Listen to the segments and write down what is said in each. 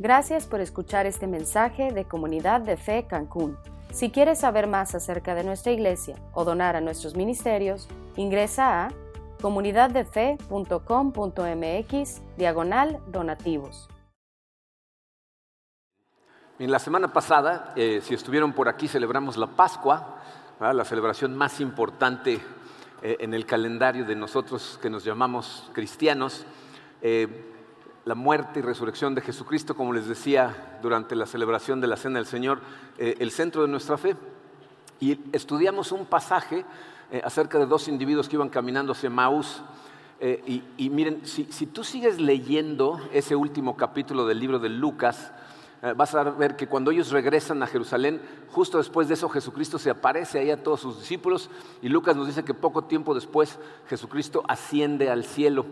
Gracias por escuchar este mensaje de Comunidad de Fe Cancún. Si quieres saber más acerca de nuestra iglesia o donar a nuestros ministerios, ingresa a comunidaddefe.com.mx diagonal donativos. En la semana pasada, eh, si estuvieron por aquí, celebramos la Pascua, la celebración más importante eh, en el calendario de nosotros que nos llamamos cristianos. Eh, la muerte y resurrección de Jesucristo, como les decía durante la celebración de la Cena del Señor, el centro de nuestra fe. Y estudiamos un pasaje acerca de dos individuos que iban caminando hacia Maús. y, miren, si, si tú sigues leyendo ese último capítulo del libro de Lucas, eh, vas a ver que cuando ellos regresan a Jerusalén, justo después de eso Jesucristo se aparece ahí a todos sus discípulos y Lucas nos dice que poco tiempo después Jesucristo asciende al cielo.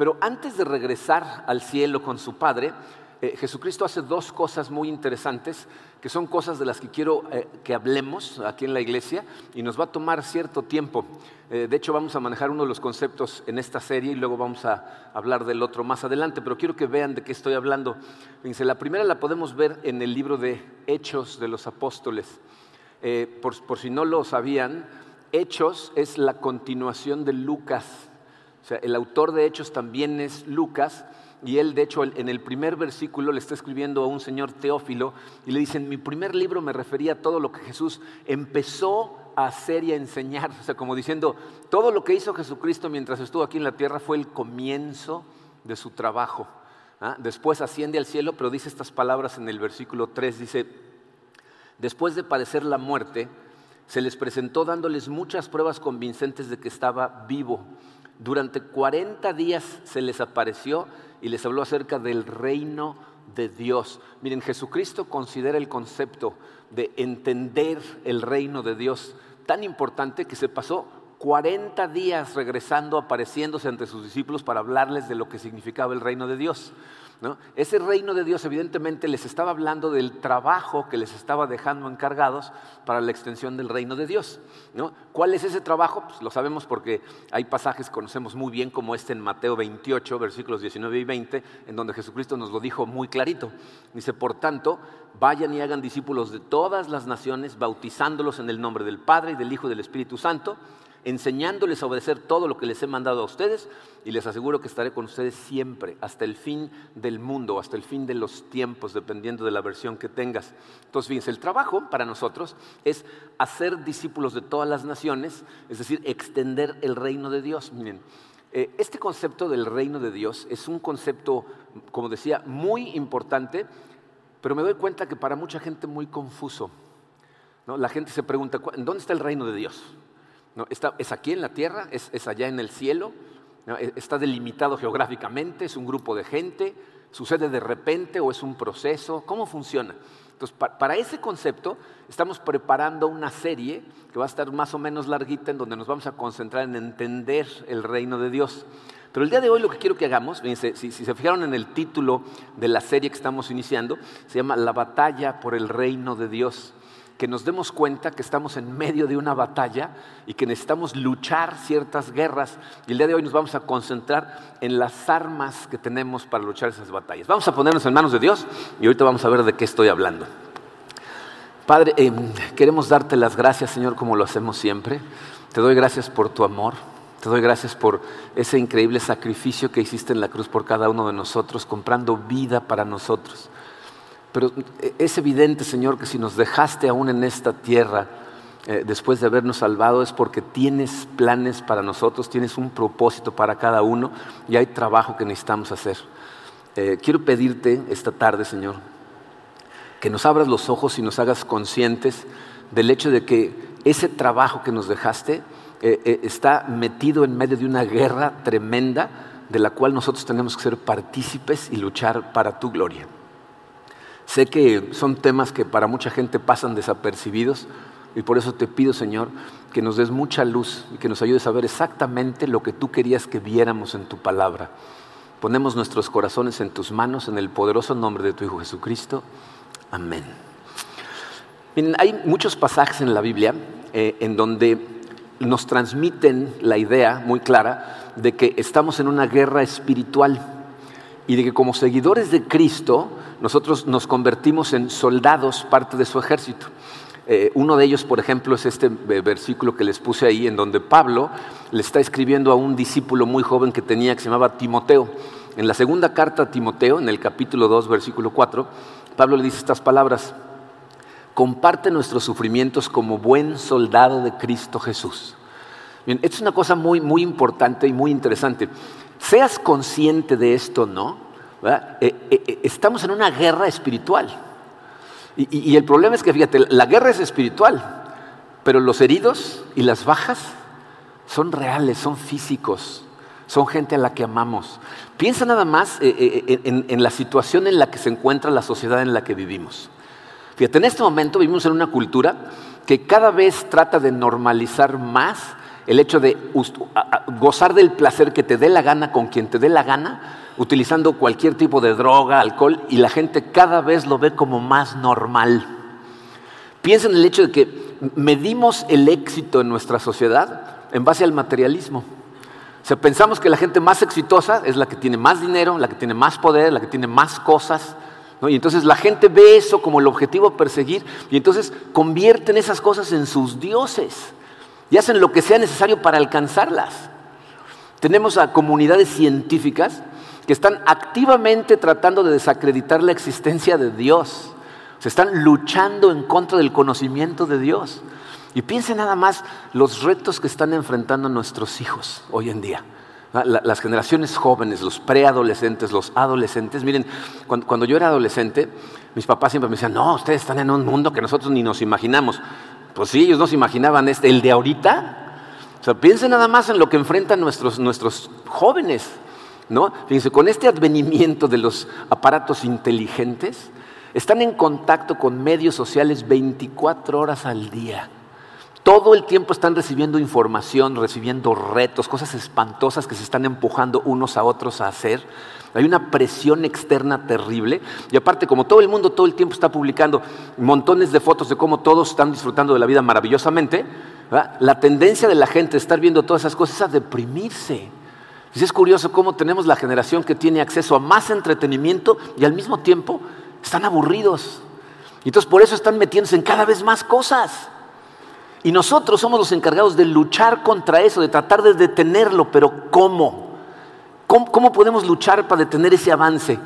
Pero antes de regresar al cielo con su Padre, eh, Jesucristo hace dos cosas muy interesantes, que son cosas de las que quiero eh, que hablemos aquí en la iglesia y nos va a tomar cierto tiempo. Eh, de hecho, vamos a manejar uno de los conceptos en esta serie y luego vamos a hablar del otro más adelante, pero quiero que vean de qué estoy hablando. Fíjense, la primera la podemos ver en el libro de Hechos de los Apóstoles. por, por si no lo sabían, Hechos es la continuación de Lucas. O sea, el autor de Hechos también es Lucas y él, de hecho, en el primer versículo le está escribiendo a un señor Teófilo y le dicen, mi primer libro me refería a todo lo que Jesús empezó a hacer y a enseñar. O sea, como diciendo, todo lo que hizo Jesucristo mientras estuvo aquí en la tierra fue el comienzo de su trabajo. ¿ah? Después asciende al cielo, pero dice estas palabras en el versículo 3, dice, después de padecer la muerte, se les presentó dándoles muchas pruebas convincentes de que estaba vivo. Durante 40 días se les apareció y les habló acerca del reino de Dios. Miren, Jesucristo considera el concepto de entender el reino de Dios tan importante que se pasó 40 días regresando, apareciéndose ante sus discípulos para hablarles de lo que significaba el reino de Dios. Ese reino de Dios evidentemente les estaba hablando del trabajo que les estaba dejando encargados para la extensión del reino de Dios. ¿Cuál es ese trabajo? Pues lo sabemos porque hay pasajes que conocemos muy bien como este en Mateo 28, versículos 19 y 20, en donde Jesucristo nos lo dijo muy clarito. Dice, por tanto, vayan y hagan discípulos de todas las naciones, bautizándolos en el nombre del Padre y del Hijo y del Espíritu Santo enseñándoles a obedecer todo lo que les he mandado a ustedes y les aseguro que estaré con ustedes siempre, hasta el fin del mundo, hasta el fin de los tiempos, dependiendo de la versión que tengas. Entonces, fíjense, el trabajo para nosotros es hacer discípulos de todas las naciones, es decir, extender el reino de Dios. Miren, eh, este concepto del reino de Dios es un concepto, como decía, muy importante, pero me doy cuenta que para mucha gente muy confuso. ¿no? La gente se pregunta, ¿dónde está el reino de Dios? Es aquí en la tierra, es, allá en el cielo, e, está delimitado geográficamente, es un grupo de gente, sucede de repente o es un proceso, ¿cómo funciona? Entonces, para ese concepto estamos preparando una serie que va a estar más o menos larguita en donde nos vamos a concentrar en entender el reino de Dios. Pero el día de hoy lo que quiero que hagamos, si, se fijaron en el título de la serie que estamos iniciando, se llama La batalla por el reino de Dios que nos demos cuenta que estamos en medio de una batalla y que necesitamos luchar ciertas guerras. Y el día de hoy nos vamos a concentrar en las armas que tenemos para luchar esas batallas. Vamos a ponernos en manos de Dios y ahorita vamos a ver de qué estoy hablando. Padre, eh, queremos darte las gracias, Señor, como lo hacemos siempre. Te doy gracias por tu amor. Te doy gracias por ese increíble sacrificio que hiciste en la cruz por cada uno de nosotros, comprando vida para nosotros. Pero es evidente, Señor, que si nos dejaste aún en esta tierra, eh, después de habernos salvado, es porque tienes planes para nosotros, tienes un propósito para cada uno y hay trabajo que necesitamos hacer. Eh, quiero pedirte esta tarde, Señor, que nos abras los ojos y nos hagas conscientes del hecho de que ese trabajo que nos dejaste eh, está metido en medio de una guerra tremenda de la cual nosotros tenemos que ser partícipes y luchar para tu gloria. Sé que son temas que para mucha gente pasan desapercibidos y por eso te pido, Señor, que nos des mucha luz y que nos ayudes a ver exactamente lo que tú querías que viéramos en tu palabra. Ponemos nuestros corazones en tus manos en el poderoso nombre de tu Hijo Jesucristo. Amén. hay muchos pasajes en la Biblia eh, en donde nos transmiten la idea muy clara de que estamos en una guerra espiritual y de que como seguidores de Cristo nosotros nos convertimos en soldados, parte de su ejército. Eh, uno de ellos, por ejemplo, es este versículo que les puse ahí, en donde Pablo le está escribiendo a un discípulo muy joven que tenía, que se llamaba Timoteo. En la segunda carta a Timoteo, en el capítulo 2, versículo 4, Pablo le dice estas palabras, comparte nuestros sufrimientos como buen soldado de Cristo Jesús. Bien, esto es una cosa muy, muy importante y muy interesante. Seas consciente de esto, ¿no? Eh, eh, eh, estamos en una guerra espiritual. Y, y el problema es que, fíjate, la guerra es espiritual, pero los heridos y las bajas son reales, son físicos, son gente a la que amamos. Piensa nada más en, la situación en la que se encuentra la sociedad en la que vivimos. Fíjate, en este momento vivimos en una cultura que cada vez trata de normalizar más el hecho de gozar del placer que te dé la gana con quien te dé la gana, utilizando cualquier tipo de droga, alcohol, y la gente cada vez lo ve como más normal. Piensa en el hecho de que medimos el éxito en nuestra sociedad en base al materialismo. O sea, pensamos que la gente más exitosa es la que tiene más dinero, la que tiene más poder, la que tiene más cosas. Y entonces la gente ve eso como el objetivo a perseguir y entonces convierten esas cosas en sus dioses y hacen lo que sea necesario para alcanzarlas. Tenemos a comunidades científicas que están activamente tratando de desacreditar la existencia de Dios. Se están luchando en contra del conocimiento de Dios. Y piensen nada más los retos que están enfrentando nuestros hijos hoy en día. Las generaciones jóvenes, los preadolescentes, los adolescentes. Miren, cuando, yo era adolescente, mis papás siempre me decían, no, ustedes están en un mundo que nosotros ni nos imaginamos. Pues sí, ellos no se imaginaban este, el de ahorita. O sea, piensen nada más en lo que enfrentan nuestros, nuestros jóvenes. ¿no? Fíjense, con este advenimiento de los aparatos inteligentes, están en contacto con medios sociales 24 horas al día. Todo el tiempo están recibiendo información, recibiendo retos, cosas espantosas que se están empujando unos a otros a hacer. Hay una presión externa terrible. Y aparte, como todo el mundo todo el tiempo está publicando montones de fotos de cómo todos están disfrutando de la vida maravillosamente, la tendencia de la gente de estar viendo todas esas cosas es a deprimirse. Y es curioso cómo tenemos la generación que tiene acceso a más entretenimiento y al mismo tiempo están aburridos. Y entonces por eso están metiéndose en cada vez más cosas. Y nosotros somos los encargados de luchar contra eso, de tratar de detenerlo, pero ¿cómo? ¿Cómo, podemos luchar para detener ese avance?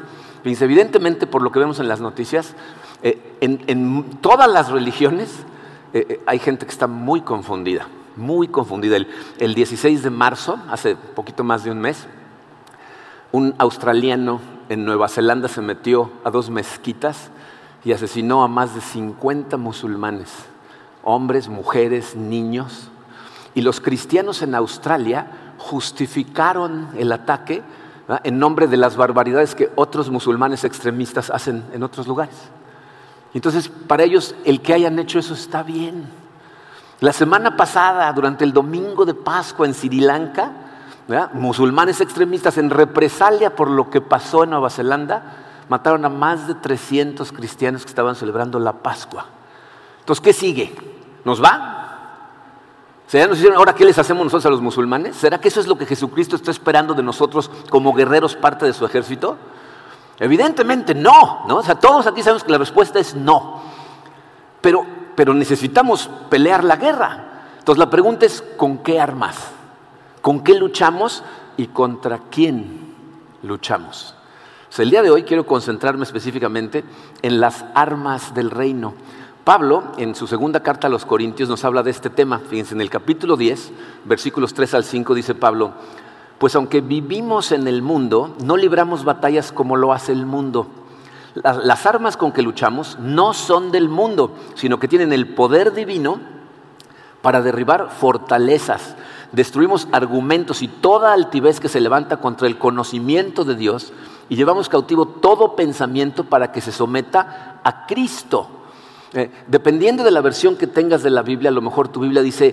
evidentemente, por lo que vemos en las noticias, eh, en, todas las religiones eh, eh, hay gente que está muy confundida, muy confundida. El, el 16 de marzo, hace poquito más de un mes, un australiano en Nueva Zelanda se metió a dos mezquitas y asesinó a más de 50 musulmanes, hombres, mujeres, niños. Y los cristianos en Australia justificaron el ataque en nombre de las barbaridades que otros musulmanes extremistas hacen en otros lugares. Entonces, para ellos, el que hayan hecho eso está bien. La semana pasada, durante el domingo de Pascua en Sri Lanka, musulmanes extremistas en represalia por lo que pasó en Nueva Zelanda, mataron a más de 300 cristianos que estaban celebrando la Pascua. Entonces, ¿qué sigue? ¿Nos va? ahora qué les hacemos nosotros a los musulmanes? ¿Será que eso es lo que Jesucristo está esperando de nosotros como guerreros, parte de su ejército? Evidentemente no, ¿no? O sea, todos aquí sabemos que la respuesta es no. Pero, pero necesitamos pelear la guerra. Entonces la pregunta es, ¿con qué armas? ¿Con qué luchamos y contra quién luchamos? O sea, el día de hoy quiero concentrarme específicamente en las armas del reino. Pablo, en su segunda carta a los Corintios, nos habla de este tema. Fíjense, en el capítulo 10, versículos 3 al 5, dice Pablo, pues aunque vivimos en el mundo, no libramos batallas como lo hace el mundo. Las armas con que luchamos no son del mundo, sino que tienen el poder divino para derribar fortalezas. Destruimos argumentos y toda altivez que se levanta contra el conocimiento de Dios y llevamos cautivo todo pensamiento para que se someta a Cristo. Eh, dependiendo de la versión que tengas de la Biblia, a lo mejor tu Biblia dice,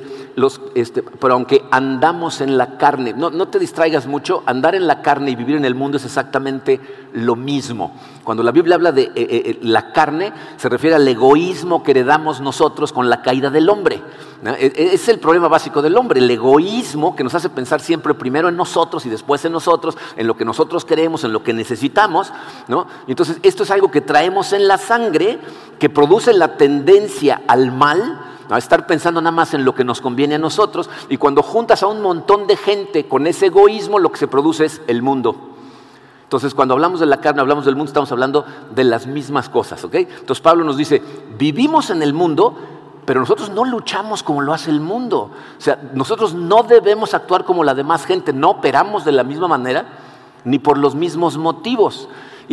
este, pero aunque andamos en la carne, no, no, te distraigas mucho, andar en la carne y vivir en el mundo es exactamente lo mismo. Cuando la Biblia habla de eh, eh, la carne, se refiere al egoísmo que heredamos nosotros con la caída del hombre. E, e, es el problema básico del hombre, el egoísmo que nos hace pensar siempre primero en nosotros y después en nosotros, en lo que nosotros queremos, en lo que necesitamos. ¿no? Entonces, esto es algo que traemos en la sangre, que produce la tendencia al mal, a estar pensando nada más en lo que nos conviene a nosotros, y cuando juntas a un montón de gente con ese egoísmo, lo que se produce es el mundo. Entonces, cuando hablamos de la carne, hablamos del mundo, estamos hablando de las mismas cosas, ¿ok? Entonces, Pablo nos dice, vivimos en el mundo, pero nosotros no luchamos como lo hace el mundo. O sea, nosotros no debemos actuar como la demás gente, no operamos de la misma manera, ni por los mismos motivos.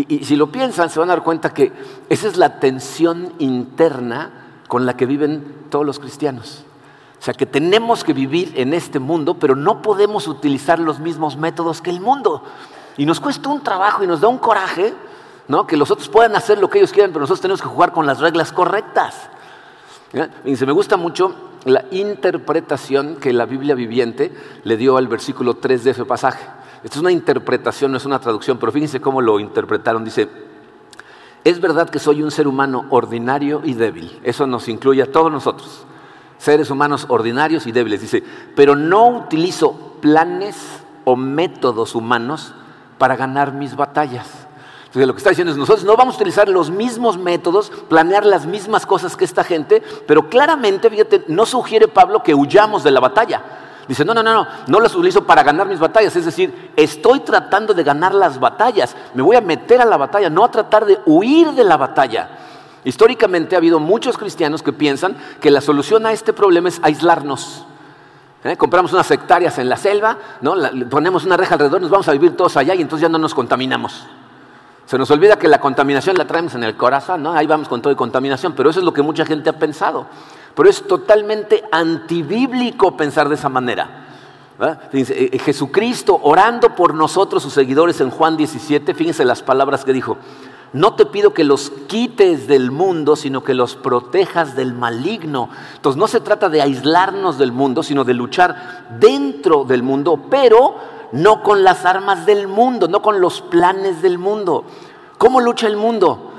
Y, si lo piensan, se van a dar cuenta que esa es la tensión interna con la que viven todos los cristianos. O sea, que tenemos que vivir en este mundo, pero no podemos utilizar los mismos métodos que el mundo. Y nos cuesta un trabajo y nos da un coraje, ¿no? Que los otros puedan hacer lo que ellos quieran, pero nosotros tenemos que jugar con las reglas correctas. Y se me gusta mucho la interpretación que la Biblia viviente le dio al versículo 3 de ese pasaje. Esta es una interpretación, no es una traducción, pero fíjense cómo lo interpretaron. Dice, es verdad que soy un ser humano ordinario y débil. Eso nos incluye a todos nosotros. Seres humanos ordinarios y débiles. Dice, pero no utilizo planes o métodos humanos para ganar mis batallas. Entonces, lo que está diciendo es, nosotros no vamos a utilizar los mismos métodos, planear las mismas cosas que esta gente, pero claramente, fíjate, no sugiere Pablo que huyamos de la batalla. Dice, no, no, no, no, no las utilizo para ganar mis batallas. Es decir, estoy tratando de ganar las batallas. Me voy a meter a la batalla, no a tratar de huir de la batalla. Históricamente ha habido muchos cristianos que piensan que la solución a este problema es aislarnos. ¿Eh? Compramos unas hectáreas en la selva, ¿no? ponemos una reja alrededor, nos vamos a vivir todos allá y entonces ya no nos contaminamos. Se nos olvida que la contaminación la traemos en el corazón, ¿no? Ahí vamos con todo y contaminación, pero eso es lo que mucha gente ha pensado. Pero es totalmente antibíblico pensar de esa manera. Eh, eh, Jesucristo orando por nosotros, sus seguidores, en Juan 17, fíjense las palabras que dijo. No te pido que los quites del mundo, sino que los protejas del maligno. Entonces no se trata de aislarnos del mundo, sino de luchar dentro del mundo, pero no con las armas del mundo, no con los planes del mundo. ¿Cómo lucha el mundo?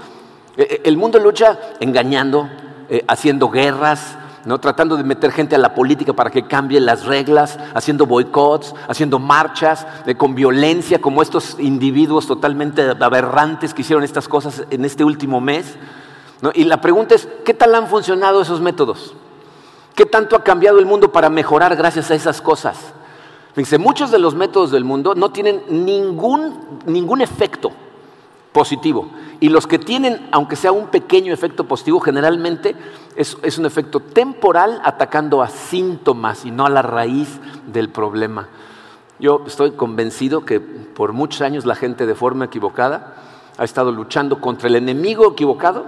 Eh, el mundo lucha engañando, eh, haciendo guerras, ¿no? tratando de meter gente a la política para que cambie las reglas, haciendo boicots, haciendo marchas eh, con violencia, como estos individuos totalmente aberrantes que hicieron estas cosas en este último mes. Y la pregunta es, ¿qué tal han funcionado esos métodos? ¿Qué tanto ha cambiado el mundo para mejorar gracias a esas cosas? Fíjense, muchos de los métodos del mundo no tienen ningún, ningún efecto positivo. Y los que tienen, aunque sea un pequeño efecto positivo, generalmente es, es, un efecto temporal atacando a síntomas y no a la raíz del problema. Yo estoy convencido que por muchos años la gente de forma equivocada ha estado luchando contra el enemigo equivocado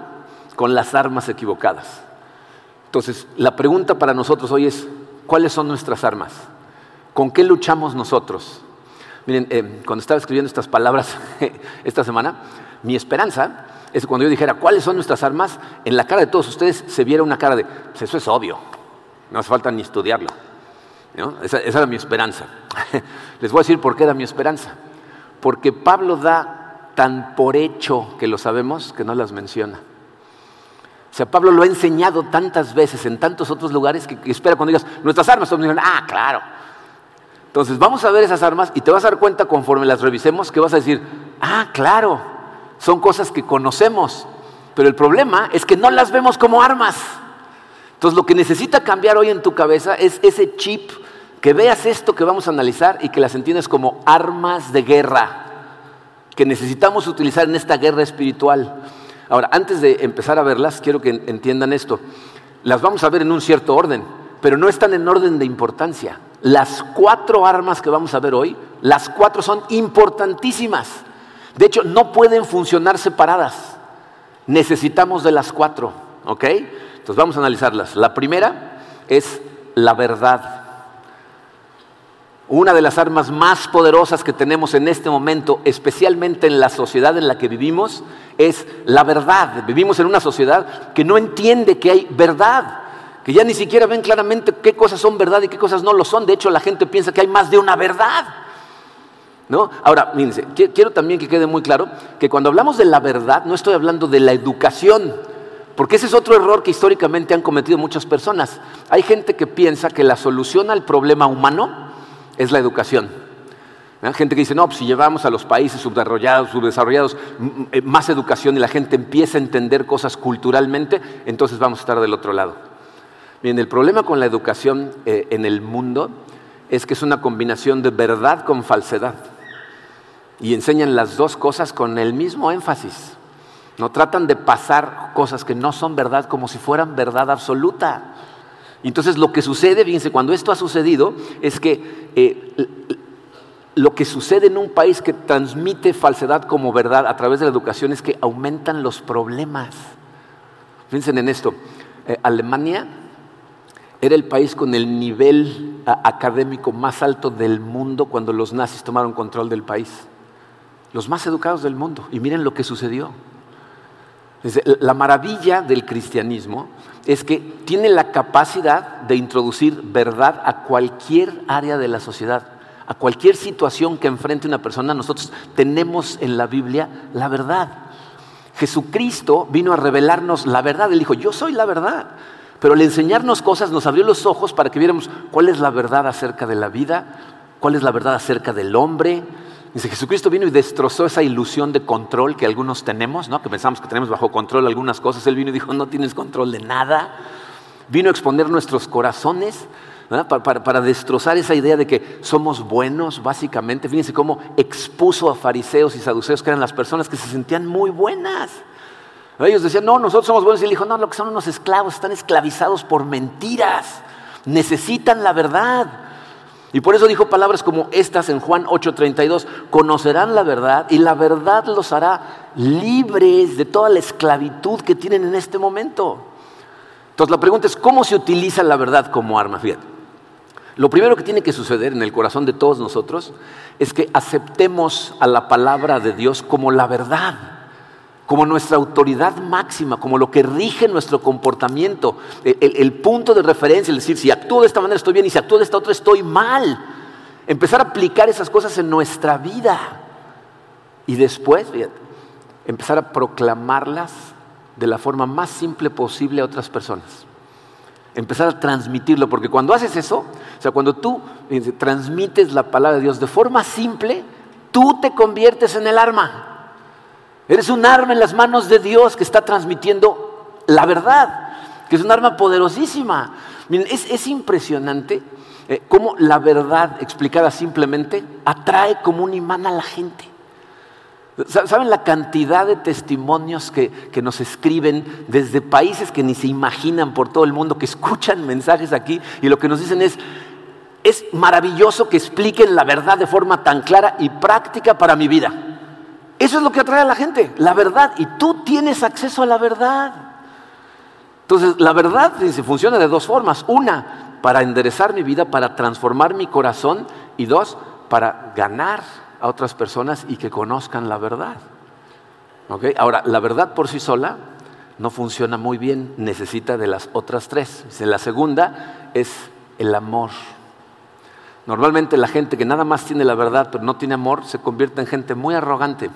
con las armas equivocadas. Entonces, la pregunta para nosotros hoy es, ¿cuáles son nuestras armas? ¿Con qué luchamos nosotros? Miren, eh, cuando estaba escribiendo estas palabras esta semana, mi esperanza es que cuando yo dijera cuáles son nuestras armas, en la cara de todos ustedes se viera una cara de, pues eso es obvio, no hace falta ni estudiarlo. Esa, esa era mi esperanza. Les voy a decir por qué era mi esperanza. Porque Pablo da tan por hecho que lo sabemos que no las menciona. O sea, Pablo lo ha enseñado tantas veces en tantos otros lugares que, espera cuando digas, nuestras armas, todos dicen, ah, claro, entonces vamos a ver esas armas y te vas a dar cuenta conforme las revisemos que vas a decir, ah, claro, son cosas que conocemos, pero el problema es que no las vemos como armas. Entonces lo que necesita cambiar hoy en tu cabeza es ese chip, que veas esto que vamos a analizar y que las entiendas como armas de guerra, que necesitamos utilizar en esta guerra espiritual. Ahora, antes de empezar a verlas, quiero que entiendan esto. Las vamos a ver en un cierto orden, pero no están en orden de importancia. Las cuatro armas que vamos a ver hoy, las cuatro son importantísimas. De hecho, no pueden funcionar separadas. Necesitamos de las cuatro, ¿ok? Entonces vamos a analizarlas. La primera es la verdad. Una de las armas más poderosas que tenemos en este momento, especialmente en la sociedad en la que vivimos, es la verdad. Vivimos en una sociedad que no entiende que hay verdad, que ya ni siquiera ven claramente qué cosas son verdad y qué cosas no lo son. De hecho, la gente piensa que hay más de una verdad. ¿No? Ahora, fíjense, quiero también que quede muy claro que cuando hablamos de la verdad, no estoy hablando de la educación, porque ese es otro error que históricamente han cometido muchas personas. Hay gente que piensa que la solución al problema humano es la educación. Gente que dice, no, pues si llevamos a los países subdesarrollados, subdesarrollados eh, más educación y la gente empieza a entender cosas culturalmente, entonces vamos a estar del otro lado. Bien, el problema con la educación eh, en el mundo es que es una combinación de verdad con falsedad. Y enseñan las dos cosas con el mismo énfasis. No tratan de pasar cosas que no son verdad como si fueran verdad absoluta. Entonces lo que sucede, fíjense, cuando esto ha sucedido, es que eh, lo que sucede en un país que transmite falsedad como verdad a través de la educación es que aumentan los problemas. Fíjense en esto. Eh, Alemania era el país con el nivel académico más alto del mundo cuando los nazis tomaron control del país. Los más educados del mundo. Y miren lo que sucedió. La maravilla del cristianismo es que tiene la capacidad de introducir verdad a cualquier área de la sociedad, a cualquier situación que enfrente una persona. Nosotros tenemos en la Biblia la verdad. Jesucristo vino a revelarnos la verdad. Él dijo, yo soy la verdad. Pero al enseñarnos cosas nos abrió los ojos para que viéramos cuál es la verdad acerca de la vida, cuál es la verdad acerca del hombre, Dice, Jesucristo vino y destrozó esa ilusión de control que algunos tenemos, ¿no? que pensamos que tenemos bajo control algunas cosas. Él vino y dijo, no tienes control de nada. Vino a exponer nuestros corazones para, para, destrozar esa idea de que somos buenos, básicamente. Fíjense cómo expuso a fariseos y saduceos, que eran las personas que se sentían muy buenas. Ellos decían, no, nosotros somos buenos. Y él dijo, no, lo que son unos esclavos, están esclavizados por mentiras. Necesitan la verdad. Y por eso dijo palabras como estas en Juan 8:32, conocerán la verdad y la verdad los hará libres de toda la esclavitud que tienen en este momento. Entonces la pregunta es, ¿cómo se utiliza la verdad como arma? Fíjate, lo primero que tiene que suceder en el corazón de todos nosotros es que aceptemos a la palabra de Dios como la verdad como nuestra autoridad máxima, como lo que rige nuestro comportamiento, el, punto de referencia, es decir, si actúo de esta manera estoy bien y si actúo de esta otra estoy mal. Empezar a aplicar esas cosas en nuestra vida y después, empezar a proclamarlas de la forma más simple posible a otras personas. Empezar a transmitirlo, porque cuando haces eso, o sea, cuando tú transmites la palabra de Dios de forma simple, tú te conviertes en el arma. Eres un arma en las manos de Dios que está transmitiendo la verdad, que es un arma poderosísima. Miren, es, impresionante eh, cómo la verdad explicada simplemente atrae como un imán a la gente. ¿Saben la cantidad de testimonios que, que, nos escriben desde países que ni se imaginan por todo el mundo, que escuchan mensajes aquí y lo que nos dicen es, es maravilloso que expliquen la verdad de forma tan clara y práctica para mi vida? Eso es lo que atrae a la gente, la verdad. Y tú tienes acceso a la verdad. Entonces, la verdad funciona de dos formas. Una, para enderezar mi vida, para transformar mi corazón. Y dos, para ganar a otras personas y que conozcan la verdad. Ahora, la verdad por sí sola no funciona muy bien, necesita de las otras tres. La segunda es el amor. Normalmente la gente que nada más tiene la verdad pero no tiene amor se convierte en gente muy arrogante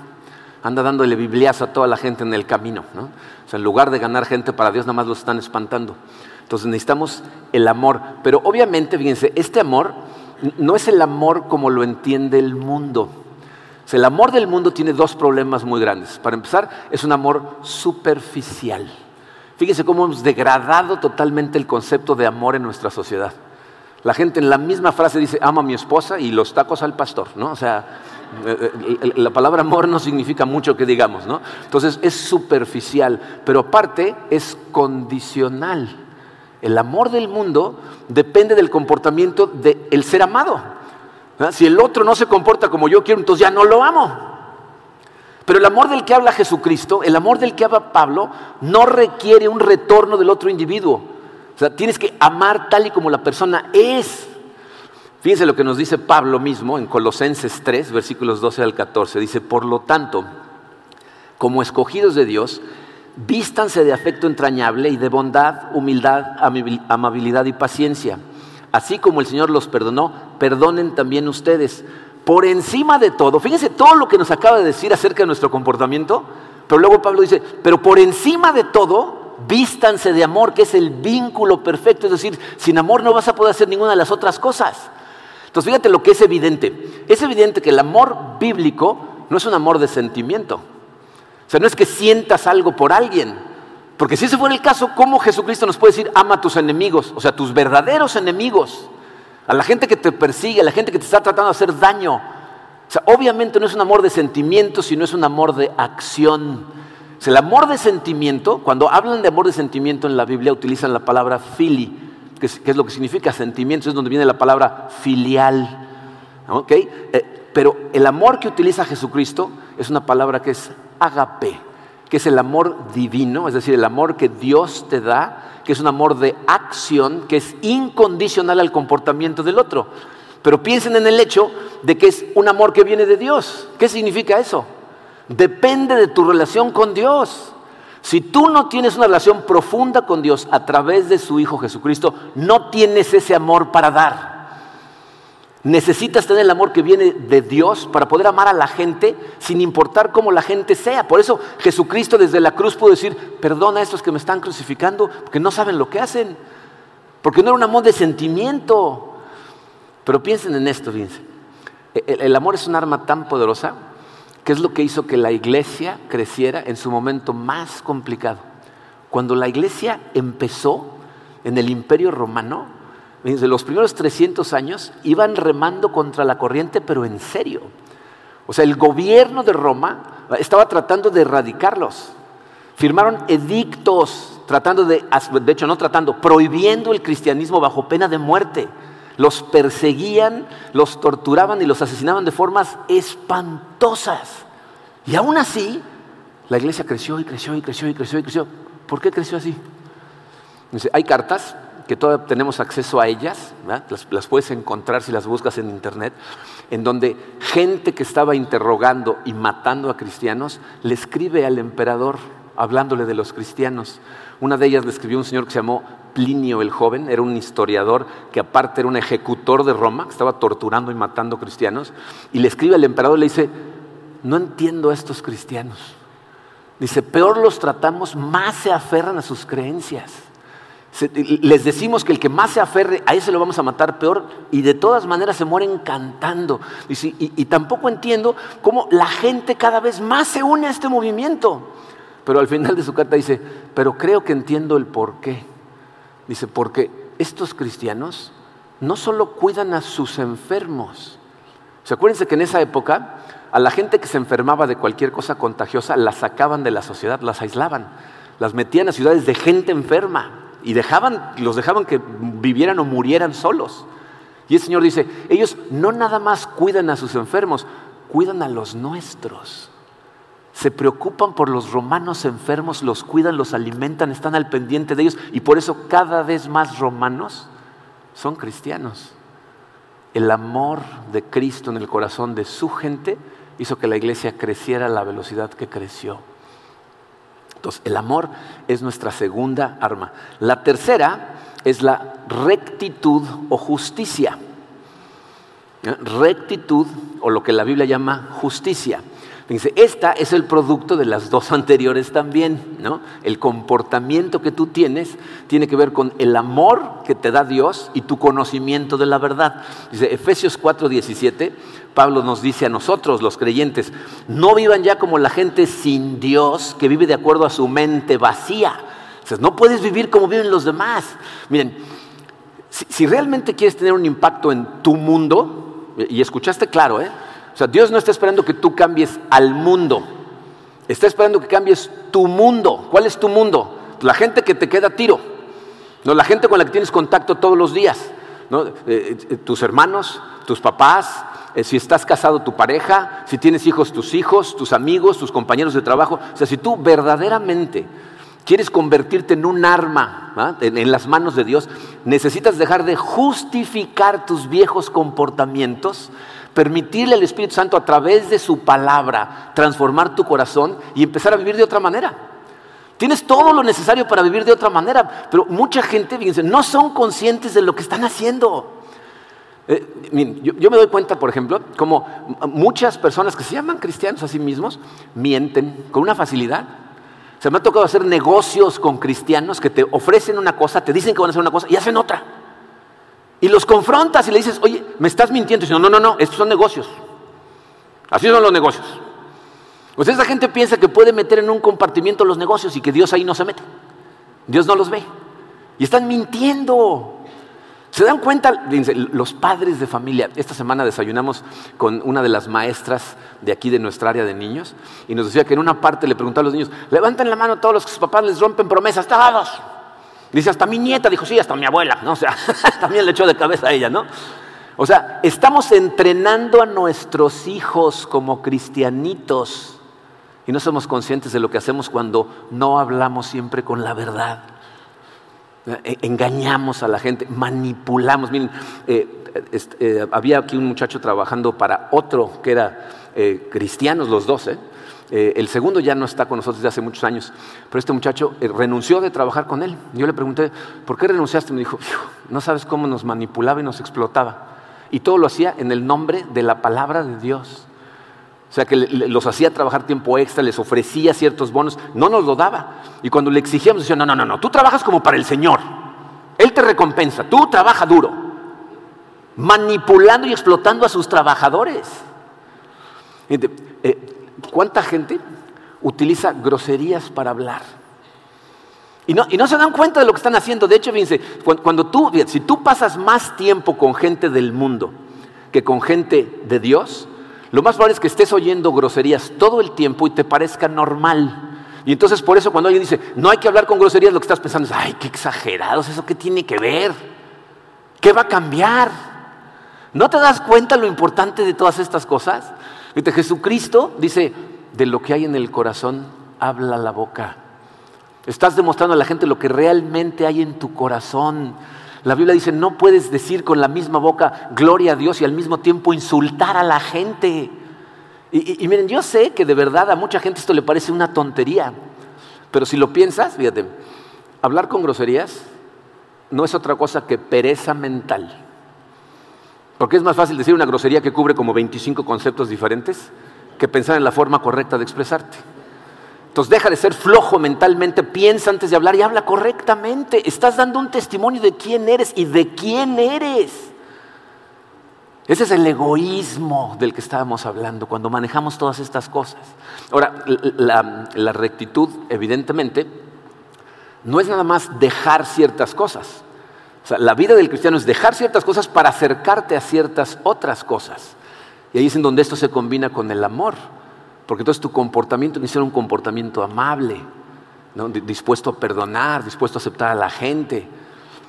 anda dándole bibliazo a toda la gente en el camino. ¿no? O sea, en lugar de ganar gente para Dios, nada más los están espantando. Entonces necesitamos el amor. Pero obviamente, fíjense, este amor no es el amor como lo entiende el mundo. O sea, el amor del mundo tiene dos problemas muy grandes. Para empezar, es un amor superficial. Fíjense cómo hemos degradado totalmente el concepto de amor en nuestra sociedad. La gente en la misma frase dice, ama a mi esposa y los tacos al pastor, ¿no? O sea, la palabra amor no significa mucho que digamos, ¿no? Entonces es superficial, pero aparte es condicional. El amor del mundo depende del comportamiento del ser amado. Si el otro no se comporta como yo quiero, entonces ya no lo amo. Pero el amor del que habla Jesucristo, el amor del que habla Pablo, no requiere un retorno del otro individuo. O sea, tienes que amar tal y como la persona es. Fíjense lo que nos dice Pablo mismo en Colosenses 3, versículos 12 al 14. Dice, por lo tanto, como escogidos de Dios, vístanse de afecto entrañable y de bondad, humildad, amabilidad y paciencia. Así como el Señor los perdonó, perdonen también ustedes. Por encima de todo, fíjense todo lo que nos acaba de decir acerca de nuestro comportamiento, pero luego Pablo dice, pero por encima de todo, vístanse de amor, que es el vínculo perfecto. Es decir, sin amor no vas a poder hacer ninguna de las otras cosas. Entonces, fíjate lo que es evidente. Es evidente que el amor bíblico no es un amor de sentimiento. O sea, no es que sientas algo por alguien. Porque si ese fuera el caso, ¿cómo Jesucristo nos puede decir, ama a tus enemigos? O sea, tus verdaderos enemigos. A la gente que te persigue, a la gente que te está tratando de hacer daño. O sea, obviamente no es un amor de sentimiento, sino es un amor de acción el amor de sentimiento, cuando hablan de amor de sentimiento en la Biblia, utilizan la palabra fili, que es, lo que significa sentimiento, es donde viene la palabra filial. Eh, pero el amor que utiliza Jesucristo es una palabra que es agape, que es el amor divino, es decir, el amor que Dios te da, que es un amor de acción, que es incondicional al comportamiento del otro. Pero piensen en el hecho de que es un amor que viene de Dios. ¿Qué significa eso? Depende de tu relación con Dios. Si tú no tienes una relación profunda con Dios a través de su Hijo Jesucristo, no tienes ese amor para dar. Necesitas tener el amor que viene de Dios para poder amar a la gente sin importar cómo la gente sea. Por eso Jesucristo desde la cruz pudo decir, perdona a estos que me están crucificando porque no saben lo que hacen. Porque no era un amor de sentimiento. Pero piensen en esto, fíjense. El amor es un arma tan poderosa ¿Qué es lo que hizo que la iglesia creciera en su momento más complicado? Cuando la iglesia empezó en el imperio romano, desde los primeros 300 años iban remando contra la corriente, pero en serio. O sea, el gobierno de Roma estaba tratando de erradicarlos. Firmaron edictos, tratando de, de hecho no tratando, prohibiendo el cristianismo bajo pena de muerte. Los perseguían, los torturaban y los asesinaban de formas espantosas. Y aún así, la iglesia creció y creció y creció y creció y creció. ¿Por qué creció así? hay cartas que todavía tenemos acceso a ellas, las, las, puedes encontrar si las buscas en internet, en donde gente que estaba interrogando y matando a cristianos le escribe al emperador hablándole de los cristianos. Una de ellas le escribió un señor que se llamó Plinio el joven, era un historiador que aparte era un ejecutor de Roma, que estaba torturando y matando cristianos, y le escribe al emperador y le dice, no entiendo a estos cristianos. Dice, peor los tratamos, más se aferran a sus creencias. Les decimos que el que más se aferre, a ese lo vamos a matar peor y de todas maneras se mueren cantando. y, y tampoco entiendo cómo la gente cada vez más se une a este movimiento. Pero al final de su carta dice, pero creo que entiendo el por qué. Dice, porque estos cristianos no solo cuidan a sus enfermos. ¿Se acuérdense que en esa época a la gente que se enfermaba de cualquier cosa contagiosa la sacaban de la sociedad, las aislaban, las metían a ciudades de gente enferma y dejaban, los dejaban que vivieran o murieran solos. Y el Señor dice, ellos no nada más cuidan a sus enfermos, cuidan a los nuestros se preocupan por los romanos enfermos, los cuidan, los alimentan, están al pendiente de ellos y por eso cada vez más romanos son cristianos. El amor de Cristo en el corazón de su gente hizo que la iglesia creciera a la velocidad que creció. Entonces, el amor es nuestra segunda arma. La tercera es la rectitud o justicia. Rectitud o lo que la Biblia llama justicia. Dice, esta es el producto de las dos anteriores también, ¿no? El comportamiento que tú tienes tiene que ver con el amor que te da Dios y tu conocimiento de la verdad. Dice Efesios 4:17, Pablo nos dice a nosotros, los creyentes, no vivan ya como la gente sin Dios, que vive de acuerdo a su mente vacía. O no puedes vivir como viven los demás. Miren, si, si realmente quieres tener un impacto en tu mundo, y escuchaste claro, ¿eh? O sea, Dios no está esperando que tú cambies al mundo. Está esperando que cambies tu mundo. ¿Cuál es tu mundo? La gente que te queda a tiro. No, la gente con la que tienes contacto todos los días. ¿no? Eh, eh, tus hermanos, tus papás, eh, si estás casado tu pareja, si tienes hijos tus hijos, tus amigos, tus compañeros de trabajo. O sea, si tú verdaderamente quieres convertirte en un arma en, las manos de Dios, necesitas dejar de justificar tus viejos comportamientos, permitirle al Espíritu Santo a través de su palabra transformar tu corazón y empezar a vivir de otra manera. Tienes todo lo necesario para vivir de otra manera, pero mucha gente, fíjense, no son conscientes de lo que están haciendo. Eh, yo, me doy cuenta, por ejemplo, como muchas personas que se llaman cristianos a sí mismos mienten con una facilidad. Se me ha tocado hacer negocios con cristianos que te ofrecen una cosa, te dicen que van a hacer una cosa y hacen otra. Y los confrontas y le dices, oye, me estás mintiendo. Y dicen, no, no, no, estos son negocios. Así son los negocios. Pues esa gente piensa que puede meter en un compartimiento los negocios y que Dios ahí no se mete. Dios no los ve. Y están mintiendo. ¿Se dan cuenta? Los padres de familia, esta semana desayunamos con una de las maestras de aquí de nuestra área de niños y nos decía que en una parte le preguntaba a los niños, levanten la mano todos los que sus papás les rompen promesas, todos. Dice, hasta mi nieta, dijo, sí, hasta mi abuela, ¿no? O sea, también le echó de cabeza a ella, ¿no? O sea, estamos entrenando a nuestros hijos como cristianitos y no somos conscientes de lo que hacemos cuando no hablamos siempre con la verdad. E, engañamos a la gente, manipulamos. Miren, eh, eh, había aquí un muchacho trabajando para otro que era eh, cristianos los dos. El segundo ya no está con nosotros desde hace muchos años, pero este muchacho renunció de trabajar con él. Yo le pregunté, ¿por qué renunciaste? Me dijo, no sabes cómo nos manipulaba y nos explotaba. Y todo lo hacía en el nombre de la palabra de Dios. O sea, que los hacía trabajar tiempo extra, les ofrecía ciertos bonos, no nos lo daba. Y cuando le exigíamos, decía, no, no, no, no, tú trabajas como para el Señor. Él te recompensa, tú trabaja duro. Manipulando y explotando a sus trabajadores. Eh, ¿Cuánta gente utiliza groserías para hablar? Y no, y no, se dan cuenta de lo que están haciendo. De hecho, fíjense, cuando tú, si tú pasas más tiempo con gente del mundo que con gente de Dios, lo más probable es que estés oyendo groserías todo el tiempo y te parezca normal. Y entonces por eso cuando alguien dice, no hay que hablar con groserías, lo que estás pensando es, ay, qué exagerados, ¿eso qué tiene que ver? ¿Qué va a cambiar? ¿No te das cuenta lo importante de todas estas cosas? Fíjate, Jesucristo dice, de lo que hay en el corazón, habla la boca. Estás demostrando a la gente lo que realmente hay en tu corazón. La Biblia dice, no puedes decir con la misma boca gloria a Dios y al mismo tiempo insultar a la gente. Y, miren, yo sé que de verdad a mucha gente esto le parece una tontería, pero si lo piensas, fíjate, hablar con groserías no es otra cosa que pereza mental. Porque es más fácil decir una grosería que cubre como 25 conceptos diferentes que pensar en la forma correcta de expresarte. Entonces deja de ser flojo mentalmente, piensa antes de hablar y habla correctamente. Estás dando un testimonio de quién eres y de quién eres. Ese es el egoísmo del que estábamos hablando cuando manejamos todas estas cosas. Ahora, la, la rectitud, evidentemente, no es nada más dejar ciertas cosas. O sea, la vida del cristiano es dejar ciertas cosas para acercarte a ciertas otras cosas. Y ahí es en donde esto se combina con el amor. Porque entonces tu comportamiento tiene que ser un comportamiento amable, dispuesto a perdonar, dispuesto a aceptar a la gente.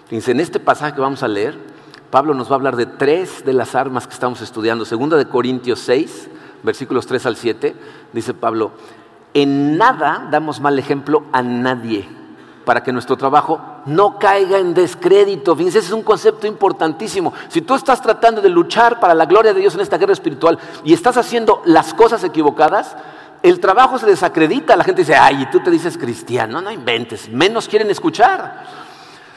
Fíjense, en este pasaje que vamos a leer, Pablo nos va a hablar de tres de las armas que estamos estudiando. Segunda de Corintios 6, versículos 3 al 7, dice Pablo, en nada damos mal ejemplo a nadie para que nuestro trabajo no caiga en descrédito. Fíjense, ese es un concepto importantísimo. Si tú estás tratando de luchar para la gloria de Dios en esta guerra espiritual y estás haciendo las cosas equivocadas, el trabajo se desacredita. La gente dice, ay, y tú te dices cristiano, no inventes, menos quieren escuchar.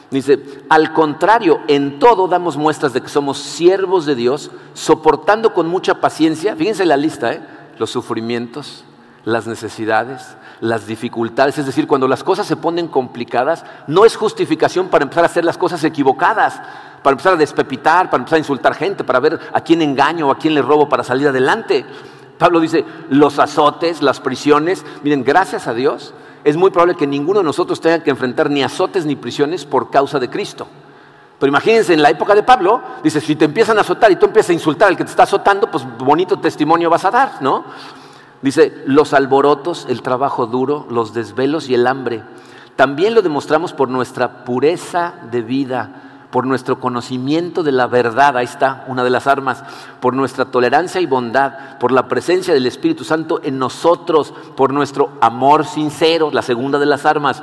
Dice, al contrario, en todo damos muestras de que somos siervos de Dios, soportando con mucha paciencia, fíjense la lista, ¿eh? los sufrimientos, las necesidades, las dificultades, es decir, cuando las cosas se ponen complicadas, no es justificación para empezar a hacer las cosas equivocadas, para empezar a despepitar, para empezar a insultar gente, para ver a quién engaño o a quién le robo para salir adelante. Pablo dice, los azotes, las prisiones, miren, gracias a Dios, es muy probable que ninguno de nosotros tenga que enfrentar ni azotes ni prisiones por causa de Cristo. Pero imagínense, en la época de Pablo, dice, si te empiezan a azotar y tú empiezas a insultar al que te está azotando, pues bonito testimonio vas a dar, ¿no? Dice, los alborotos, el trabajo duro, los desvelos y el hambre. También lo demostramos por nuestra pureza de vida, por nuestro conocimiento de la verdad, ahí está una de las armas, por nuestra tolerancia y bondad, por la presencia del Espíritu Santo en nosotros, por nuestro amor sincero, la segunda de las armas,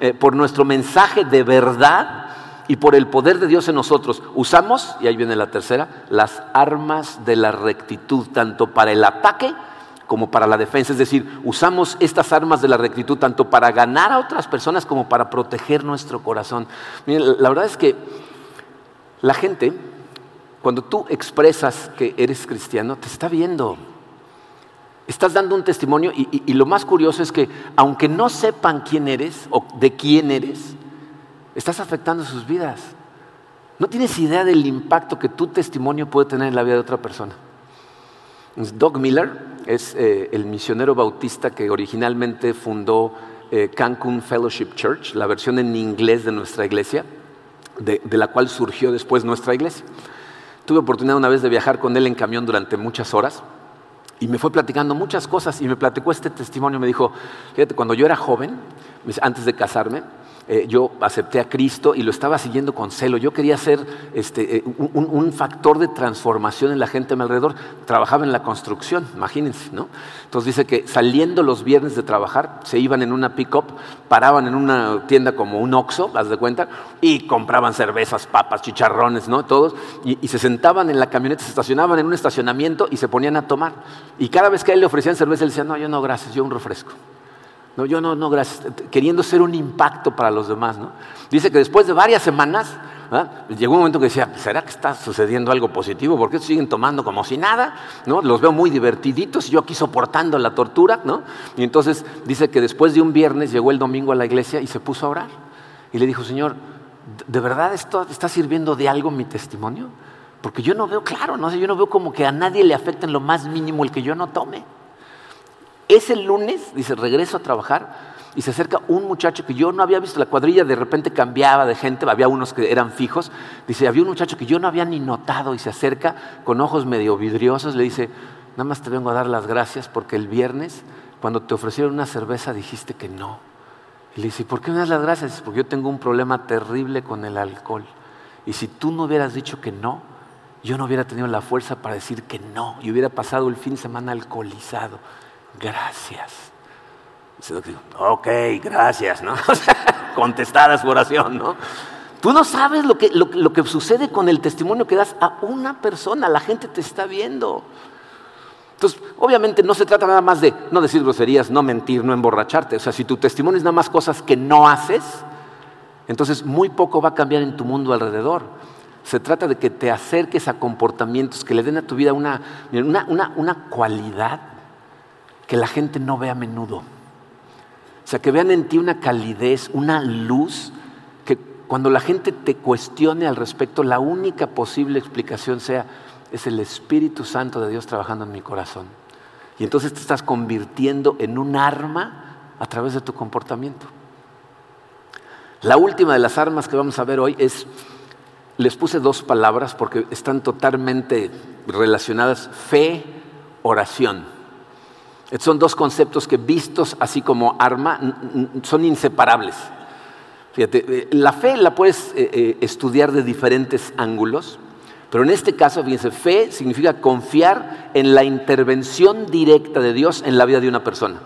eh, por nuestro mensaje de verdad y por el poder de Dios en nosotros. Usamos, y ahí viene la tercera, las armas de la rectitud, tanto para el ataque, como para la defensa. Es decir, usamos estas armas de la rectitud tanto para ganar a otras personas como para proteger nuestro corazón. la verdad es que la gente, cuando tú expresas que eres cristiano, te está viendo. Estás dando un testimonio y, y lo más curioso es que aunque no sepan quién eres o de quién eres, estás afectando sus vidas. No tienes idea del impacto que tu testimonio puede tener en la vida de otra persona. Doug Miller es eh, el misionero bautista que originalmente fundó eh, Cancun Fellowship Church, la versión en inglés de nuestra iglesia, de, de, la cual surgió después nuestra iglesia. Tuve oportunidad una vez de viajar con él en camión durante muchas horas y me fue platicando muchas cosas y me platicó este testimonio. Me dijo, fíjate, cuando yo era joven, antes de casarme, eh, yo acepté a Cristo y lo estaba siguiendo con celo. Yo quería ser este, eh, un, factor de transformación en la gente a mi alrededor. Trabajaba en la construcción, imagínense, ¿no? Entonces dice que saliendo los viernes de trabajar, se iban en una pick-up, paraban en una tienda como un Oxxo, haz de cuenta, y compraban cervezas, papas, chicharrones, ¿no? Todos, y, se sentaban en la camioneta, se estacionaban en un estacionamiento y se ponían a tomar. Y cada vez que a él le ofrecían cerveza, él decía, no, yo no, gracias, yo un refresco. No, yo no, no, gracias. Queriendo ser un impacto para los demás, ¿no? Dice que después de varias semanas, llegó un momento que decía, ¿será que está sucediendo algo positivo? ¿Por qué siguen tomando como si nada? ¿No? Los veo muy divertiditos yo aquí soportando la tortura, ¿no? Y entonces dice que después de un viernes llegó el domingo a la iglesia y se puso a orar. Y le dijo, Señor, ¿de verdad esto está sirviendo de algo mi testimonio? Porque yo no veo claro, no sé, yo no veo como que a nadie le afecte en lo más mínimo el que yo no tome. Ese lunes, dice, regreso a trabajar y se acerca un muchacho que yo no había visto, la cuadrilla de repente cambiaba de gente, había unos que eran fijos, dice, había un muchacho que yo no había ni notado y se acerca con ojos medio vidriosos, le dice, nada más te vengo a dar las gracias porque el viernes, cuando te ofrecieron una cerveza, dijiste que no. Y le dice, ¿por qué me das las gracias? Porque yo tengo un problema terrible con el alcohol. Y si tú no hubieras dicho que no, yo no hubiera tenido la fuerza para decir que no y hubiera pasado el fin de semana alcoholizado gracias. ok, gracias, ¿no? Contestada su oración, ¿no? Tú no sabes lo que, lo, que sucede con el testimonio que das a una persona, la gente te está viendo. Entonces, obviamente no se trata nada más de no decir groserías, no mentir, no emborracharte. O sea, si tu testimonio es nada más cosas que no haces, entonces muy poco va a cambiar en tu mundo alrededor. Se trata de que te acerques a comportamientos que le den a tu vida una, una, una, una cualidad que la gente no ve a menudo. O sea, que vean en ti una calidez, una luz, que cuando la gente te cuestione al respecto, la única posible explicación sea, es el Espíritu Santo de Dios trabajando en mi corazón. Y entonces te estás convirtiendo en un arma a través de tu comportamiento. La última de las armas que vamos a ver hoy es, les puse dos palabras porque están totalmente relacionadas, fe, oración. Son dos conceptos que vistos así como arma son inseparables. Fíjate, eh, la fe la puedes eh, eh, estudiar de diferentes ángulos, pero en este caso, fíjense, fe significa confiar en la intervención directa de Dios en la vida de una persona.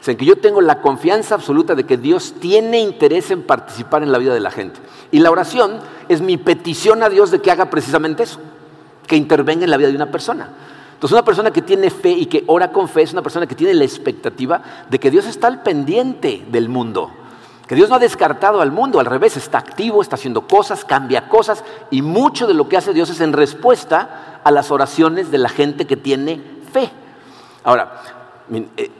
O sea, que yo tengo la confianza absoluta de que Dios tiene interés en participar en la vida de la gente. Y la oración es mi petición a Dios de que haga precisamente eso, que intervenga en la vida de una persona. Entonces una persona que tiene fe y que ora con fe es una persona que tiene la expectativa de que Dios está al pendiente del mundo, que Dios no ha descartado al mundo, al revés, está activo, está haciendo cosas, cambia cosas y mucho de lo que hace Dios es en respuesta a las oraciones de la gente que tiene fe. Ahora,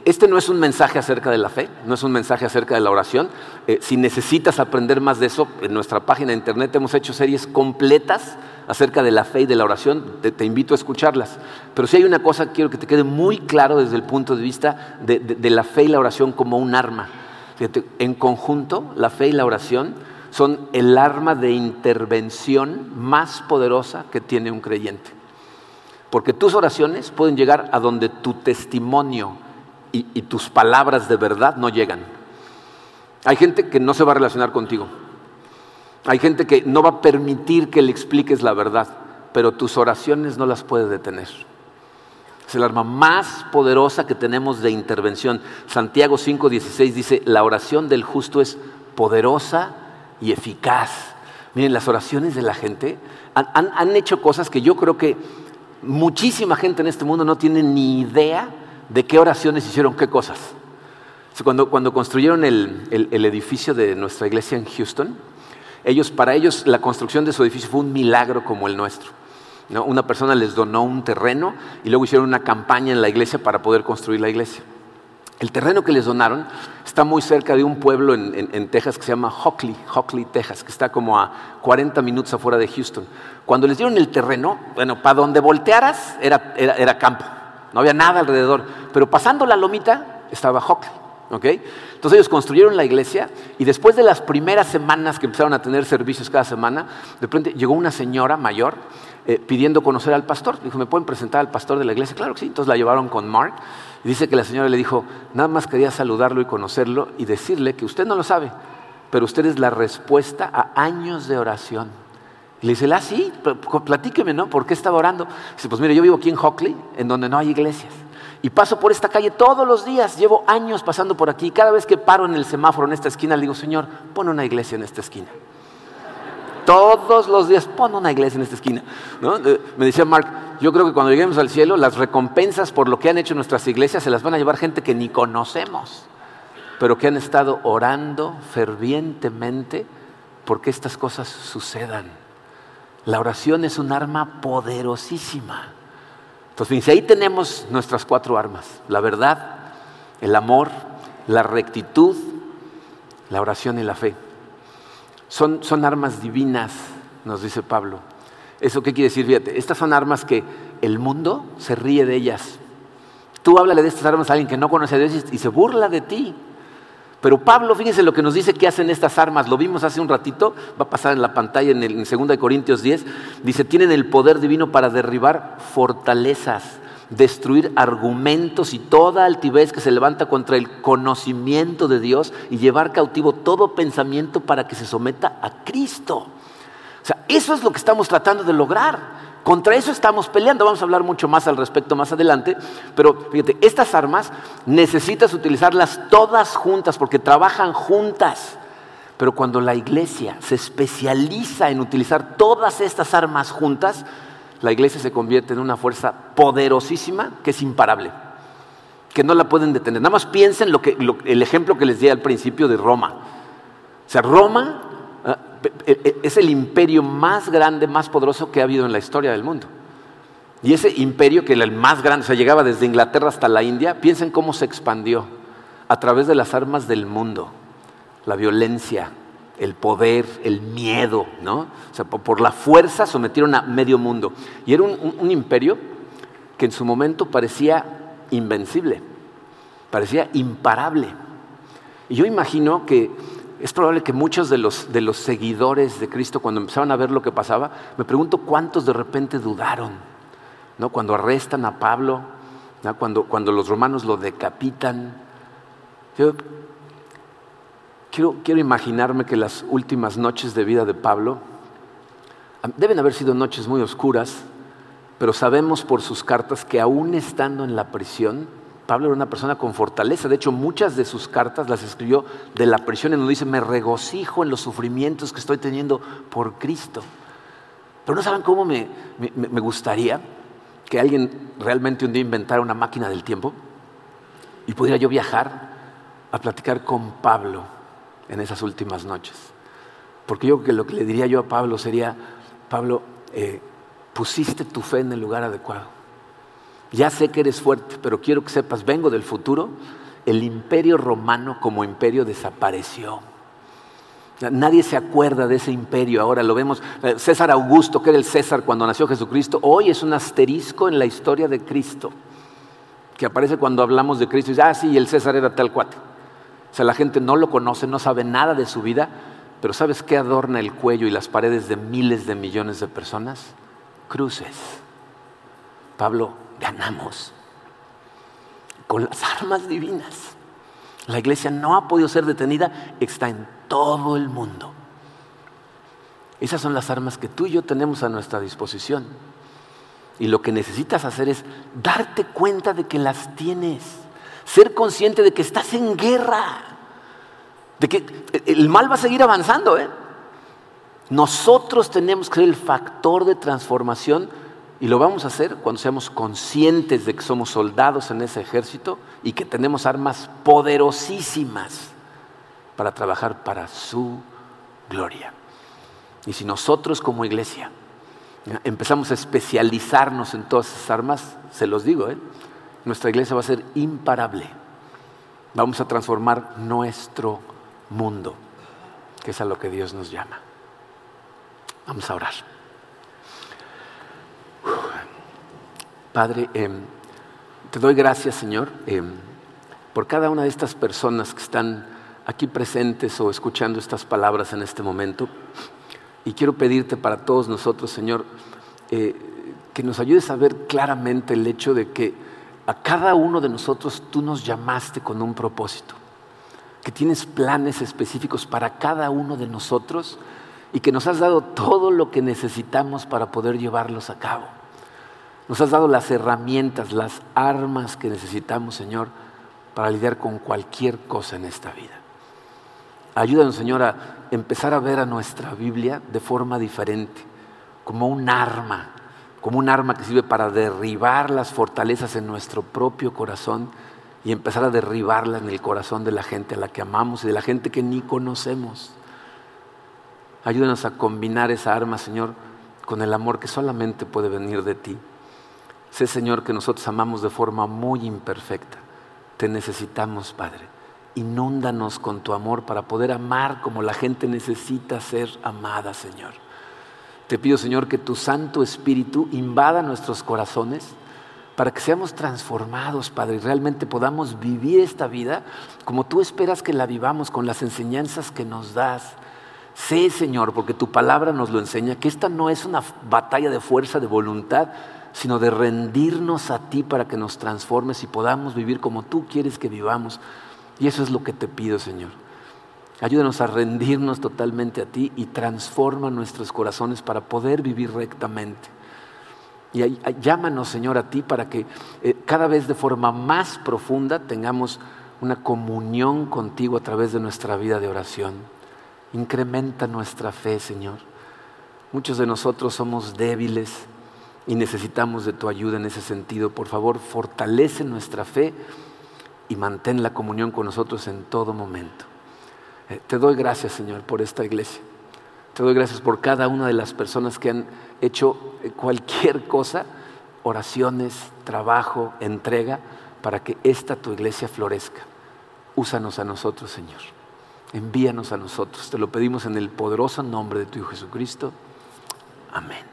este no es un mensaje acerca de la fe, no es un mensaje acerca de la oración. Eh, si necesitas aprender más de eso, en nuestra página de internet hemos hecho series completas acerca de la fe y de la oración, te, invito a escucharlas. Pero si hay una cosa que quiero que te quede muy claro desde el punto de vista de, la fe y la oración como un arma. en conjunto, la fe y la oración son el arma de intervención más poderosa que tiene un creyente. Porque tus oraciones pueden llegar a donde tu testimonio y, tus palabras de verdad no llegan. Hay gente que no se va a relacionar contigo. Hay gente que no va a permitir que le expliques la verdad, pero tus oraciones no las puede detener. Es el arma más poderosa que tenemos de intervención. Santiago 5:16 dice, la oración del justo es poderosa y eficaz. Miren, las oraciones de la gente han, hecho cosas que yo creo que muchísima gente en este mundo no tiene ni idea de qué oraciones hicieron qué cosas. Cuando, construyeron el, edificio de nuestra iglesia en Houston, ellos, para ellos la construcción de su edificio fue un milagro como el nuestro. Una persona les donó un terreno y luego hicieron una campaña en la iglesia para poder construir la iglesia. El terreno que les donaron está muy cerca de un pueblo en, Texas que se llama Hockley, Hockley, Texas, que está como a 40 minutos afuera de Houston. Cuando les dieron el terreno, bueno, para donde voltearas era, era campo, no había nada alrededor, pero pasando la lomita estaba Hockley. Entonces ellos construyeron la iglesia y después de las primeras semanas que empezaron a tener servicios cada semana, de repente llegó una señora mayor eh, pidiendo conocer al pastor. Dijo, ¿me pueden presentar al pastor de la iglesia? Claro que sí. Entonces la llevaron con Mark y dice que la señora le dijo, nada más quería saludarlo y conocerlo y decirle que usted no lo sabe, pero usted es la respuesta a años de oración. Y le dice, ah, sí, platíqueme, ¿no? ¿Por qué estaba orando? Dice, pues mire, yo vivo aquí en Hockley, en donde no hay iglesias. Y paso por esta calle todos los días, llevo años pasando por aquí. Cada vez que paro en el semáforo en esta esquina, le digo, Señor, pon una iglesia en esta esquina. Todos los días, pon una iglesia en esta esquina. Eh, me decía Mark, yo creo que cuando lleguemos al cielo, las recompensas por lo que han hecho nuestras iglesias se las van a llevar gente que ni conocemos, pero que han estado orando fervientemente porque estas cosas sucedan. La oración es un arma poderosísima. Entonces, ahí tenemos nuestras cuatro armas, la verdad, el amor, la rectitud, la oración y la fe. Son, son armas divinas, nos dice Pablo. ¿Eso qué quiere decir? Fíjate, estas son armas que el mundo se ríe de ellas. Tú háblale de estas armas a alguien que no conoce a Dios y se burla de ti. Pero Pablo, fíjense lo que nos dice que hacen estas armas, lo vimos hace un ratito, va a pasar en la pantalla en, el, 2 Corintios 10, dice, tienen el poder divino para derribar fortalezas, destruir argumentos y toda altivez que se levanta contra el conocimiento de Dios y llevar cautivo todo pensamiento para que se someta a Cristo. O sea, eso es lo que estamos tratando de lograr. Contra eso estamos peleando, vamos a hablar mucho más al respecto más adelante, pero fíjate, estas armas necesitas utilizarlas todas juntas porque trabajan juntas. Pero cuando la iglesia se especializa en utilizar todas estas armas juntas, la iglesia se convierte en una fuerza poderosísima que es imparable, que no la pueden detener. Nada más piensen lo que, el ejemplo que les di al principio de Roma. O sea, Roma es el imperio más grande, más poderoso que ha habido en la historia del mundo. Y ese imperio, que era el más grande, o sea, llegaba desde Inglaterra hasta la India, piensen cómo se expandió a través de las armas del mundo, la violencia, el poder, el miedo, ¿no? O sea, por la fuerza sometieron a medio mundo. Y era un imperio que en su momento parecía invencible, parecía imparable. Y yo imagino que es probable que muchos de los, de los seguidores de Cristo, cuando empezaban a ver lo que pasaba, me pregunto cuántos de repente dudaron, ¿no? Cuando arrestan a Pablo, cuando, cuando los romanos lo decapitan. Yo quiero, quiero imaginarme que las últimas noches de vida de Pablo deben haber sido noches muy oscuras, pero sabemos por sus cartas que aún estando en la prisión, Pablo era una persona con fortaleza. De hecho, muchas de sus cartas las escribió de la prisión, en donde dice, me regocijo en los sufrimientos que estoy teniendo por Cristo. Pero no saben cómo me, gustaría que alguien realmente un día inventara una máquina del tiempo y pudiera yo viajar a platicar con Pablo en esas últimas noches. Porque yo creo que lo que le diría yo a Pablo sería, Pablo, eh, pusiste tu fe en el lugar adecuado ya sé que eres fuerte, pero quiero que sepas, vengo del futuro, el imperio romano como imperio desapareció. Nadie se acuerda de ese imperio, ahora lo vemos. Eh, César Augusto, que era el César cuando nació Jesucristo, hoy es un asterisco en la historia de Cristo, que aparece cuando hablamos de Cristo y dice, ah, sí, el César era tal cuate. O sea, la gente no lo conoce, no sabe nada de su vida, pero ¿sabes qué adorna el cuello y las paredes de miles de millones de personas? Cruces. Pablo ganamos con las armas divinas. La iglesia no ha podido ser detenida, está en todo el mundo. Esas son las armas que tú y yo tenemos a nuestra disposición. Y lo que necesitas hacer es darte cuenta de que las tienes, ser consciente de que estás en guerra, de que el mal va a seguir avanzando. ¿eh? Nosotros tenemos que ser el factor de transformación y lo vamos a hacer cuando seamos conscientes de que somos soldados en ese ejército y que tenemos armas poderosísimas para trabajar para su gloria. Y si nosotros como iglesia empezamos a especializarnos en todas esas armas, se los digo, ¿eh? nuestra iglesia va a ser imparable. Vamos a transformar nuestro mundo, que es a lo que Dios nos llama. Vamos a orar. Padre, em, te doy gracias, Señor, em, por cada una de estas personas que están aquí presentes o escuchando estas palabras en este momento. Y quiero pedirte para todos nosotros, Señor, eh, que nos ayudes a ver claramente el hecho de que a cada uno de nosotros tú nos llamaste con un propósito, que tienes planes específicos para cada uno de nosotros y que nos has dado todo lo que necesitamos para poder llevarlos a cabo. Nos has dado las herramientas, las armas que necesitamos, Señor, para lidiar con cualquier cosa en esta vida. Ayúdanos, Señor, a empezar a ver a nuestra Biblia de forma diferente, como un arma, como un arma que sirve para derribar las fortalezas en nuestro propio corazón y empezar a derribarlas en el corazón de la gente a la que amamos y de la gente que ni conocemos. Ayúdanos a combinar esa arma, Señor, con el amor que solamente puede venir de ti. Sé, Señor, que nosotros amamos de forma muy imperfecta. Te necesitamos, Padre inúndanos con tu amor para poder amar como la gente necesita ser amada, Señor. Te pido, Señor, que tu Santo Espíritu invada nuestros corazones para que seamos transformados, Padre, y realmente podamos vivir esta vida como tú esperas que la vivamos, con las enseñanzas que nos das. Sé, Señor, porque tu palabra nos lo enseña, que esta no es una batalla de fuerza, de voluntad, sino de rendirnos a ti para que nos transformes y podamos vivir como tú quieres que vivamos. Y eso es lo que te pido, Señor. Ayúdanos a rendirnos totalmente a ti y transforma nuestros corazones para poder vivir rectamente. Y llámanos, Señor, a ti para que eh, cada vez de forma más profunda tengamos una comunión contigo a través de nuestra vida de oración. Incrementa nuestra fe, Señor. Muchos de nosotros somos débiles y necesitamos de tu ayuda en ese sentido. Por favor, fortalece nuestra fe y mantén la comunión con nosotros en todo momento. Eh, te doy gracias, Señor, por esta iglesia. Te doy gracias por cada una de las personas que han hecho eh, cualquier cosa, oraciones, trabajo, entrega, para que esta tu iglesia florezca. Úsanos a nosotros, Señor. Envíanos a nosotros. Te lo pedimos en el poderoso nombre de tu Hijo Jesucristo. Amén.